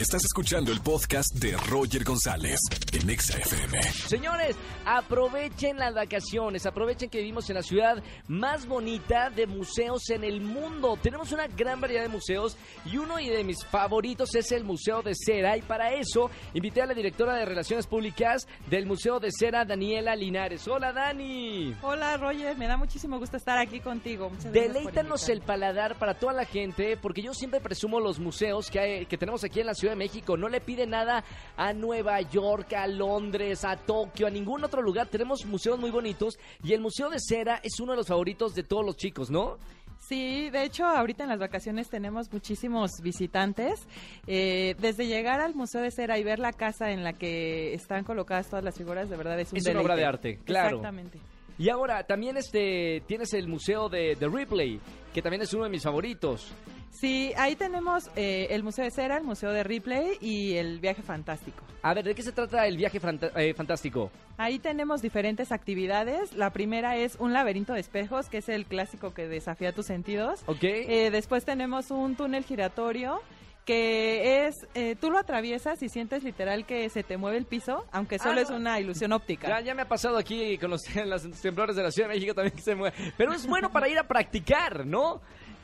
Estás escuchando el podcast de Roger González en Exa FM. Señores, aprovechen las vacaciones, aprovechen que vivimos en la ciudad más bonita de museos en el mundo. Tenemos una gran variedad de museos y uno de mis favoritos es el Museo de Cera. Y para eso invité a la directora de Relaciones Públicas del Museo de Cera, Daniela Linares. Hola, Dani. Hola, Roger. Me da muchísimo gusto estar aquí contigo. Muchas gracias por Deleítanos el paladar para toda la gente, porque yo siempre presumo los museos que, hay- que tenemos aquí en la Ciudad de México. No le pide nada a Nueva York, a Londres, a Tokio, a ningún otro lugar. Tenemos museos muy bonitos y el Museo de Cera es uno de los favoritos de todos los chicos, ¿no? Sí, de hecho, ahorita en las vacaciones tenemos muchísimos visitantes. Eh, desde llegar al Museo de Cera y ver la casa en la que están colocadas todas las figuras, de verdad es un Es una obra de arte, claro. Exactamente. Y ahora también este tienes el Museo de, de Ripley, que también es uno de mis favoritos. Sí, ahí tenemos eh, el Museo de Cera, el Museo de Ripley y el Viaje Fantástico. A ver, ¿de qué se trata el viaje eh, fantástico? Ahí tenemos diferentes actividades. La primera es un laberinto de espejos, que es el clásico que desafía tus sentidos. ¿Ok? Eh, después tenemos un túnel giratorio que es, eh, tú lo atraviesas y sientes literal que se te mueve el piso, aunque solo Ah, es una ilusión óptica. Ya, ya me ha pasado aquí con los, los temblores de la Ciudad de México también que se mueve. Pero es bueno para ir a practicar, ¿no?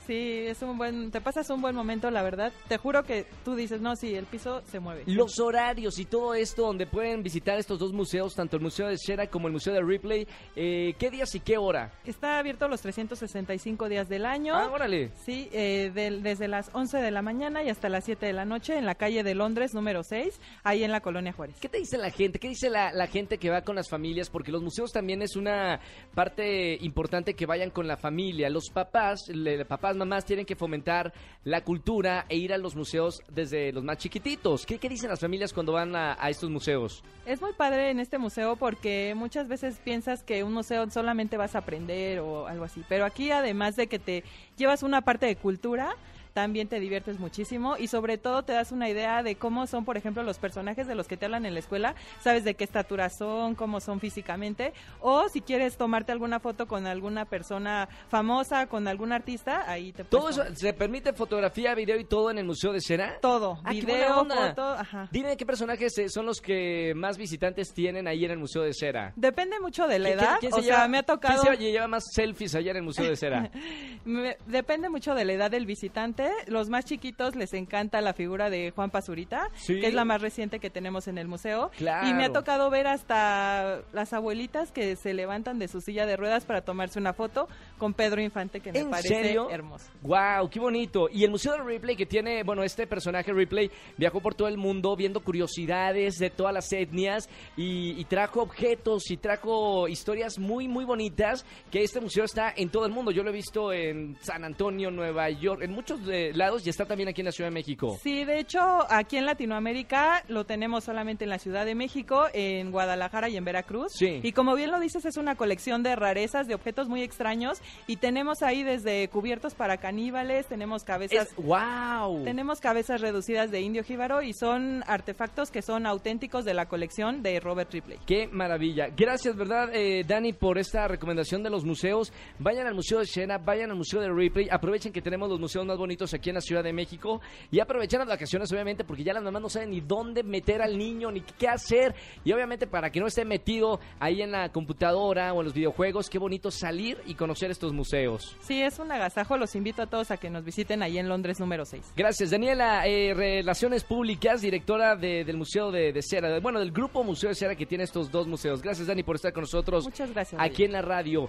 Sí, es un buen, te pasas un buen momento, la verdad. Te juro que tú dices, no, sí, el piso se mueve. Los horarios y todo esto donde pueden visitar estos dos museos, tanto el Museo de Shera como el Museo de Ripley, eh, ¿qué días y qué hora? Está abierto los 365 días del año. Ah, órale. Sí, eh, del- desde las 11 de la mañana y hasta las 7 de la noche en la calle de Londres número 6, ahí en la colonia Juárez. ¿Qué te dice la gente? ¿Qué dice la, la gente que va con las familias? Porque los museos también es una parte importante que vayan con la familia. Los papás, le- papás, mamás tienen que fomentar la cultura e ir a los museos desde los más chiquititos. ¿Qué, qué dicen las familias cuando van a, a estos museos? Es muy padre en este museo porque muchas veces piensas que un museo solamente vas a aprender o algo así, pero aquí además de que te llevas una parte de cultura, también te diviertes muchísimo y sobre todo te das una idea de cómo son, por ejemplo, los personajes de los que te hablan en la escuela, sabes de qué estatura son, cómo son físicamente, o si quieres tomarte alguna foto con alguna persona famosa, con algún artista, ahí te ¿Todo eso se permite fotografía, video y todo en el Museo de Shera? todo, Ah, video, foto, ajá. Dime qué personajes eh, son los que más visitantes tienen ahí en el Museo de Cera. Depende mucho de la ¿Quién- edad, o se sea, lleva- me ha tocado... ¿Quién se lleva más selfies allá en el Museo de Cera? Me- depende mucho de la edad del visitante. Los más chiquitos les encanta la figura de Juan Pazurita, Sí. que es la más reciente que tenemos en el museo. Claro. Y me ha tocado ver hasta las abuelitas que se levantan de su silla de ruedas para tomarse una foto con Pedro Infante, que me ¿En parece serio? hermoso. Wow, qué bonito. Y el Museo de Ripley que tiene, bueno, este personaje Ripley viajó por todo el mundo viendo curiosidades de todas las etnias y, y trajo objetos y trajo historias muy, muy bonitas que este museo está en todo el mundo. Yo lo he visto en San Antonio, Nueva York, en muchos lados y está también aquí en la Ciudad de México. Sí, de hecho, aquí en Latinoamérica lo tenemos solamente en la Ciudad de México, en Guadalajara y en Veracruz. Sí. Y como bien lo dices, es una colección de rarezas, de objetos muy extraños. Y tenemos ahí desde cubiertos para caníbales, tenemos cabezas Es, wow. Tenemos cabezas reducidas de indio jíbaro y son artefactos que son auténticos de la colección de Robert Ripley. Qué maravilla. Gracias, ¿verdad, eh, Dani, por esta recomendación de los museos? Vayan al Museo de Shena, vayan al Museo de Ripley, aprovechen que tenemos los museos más bonitos aquí en la Ciudad de México y aprovechen las vacaciones, obviamente, porque ya las mamás no saben ni dónde meter al niño, ni qué hacer. Y obviamente, para que no esté metido ahí en la computadora o en los videojuegos, qué bonito salir y conocer estos museos. Sí, es un agasajo. Los invito a todos a que nos visiten ahí en Londres número 6. Gracias, Daniela, eh, Relaciones Públicas, directora de- del Museo de, de Cera, de- bueno, del grupo Museo de Cera que tiene estos dos museos. Gracias, Dani, por estar con nosotros Muchas gracias. aquí en la radio.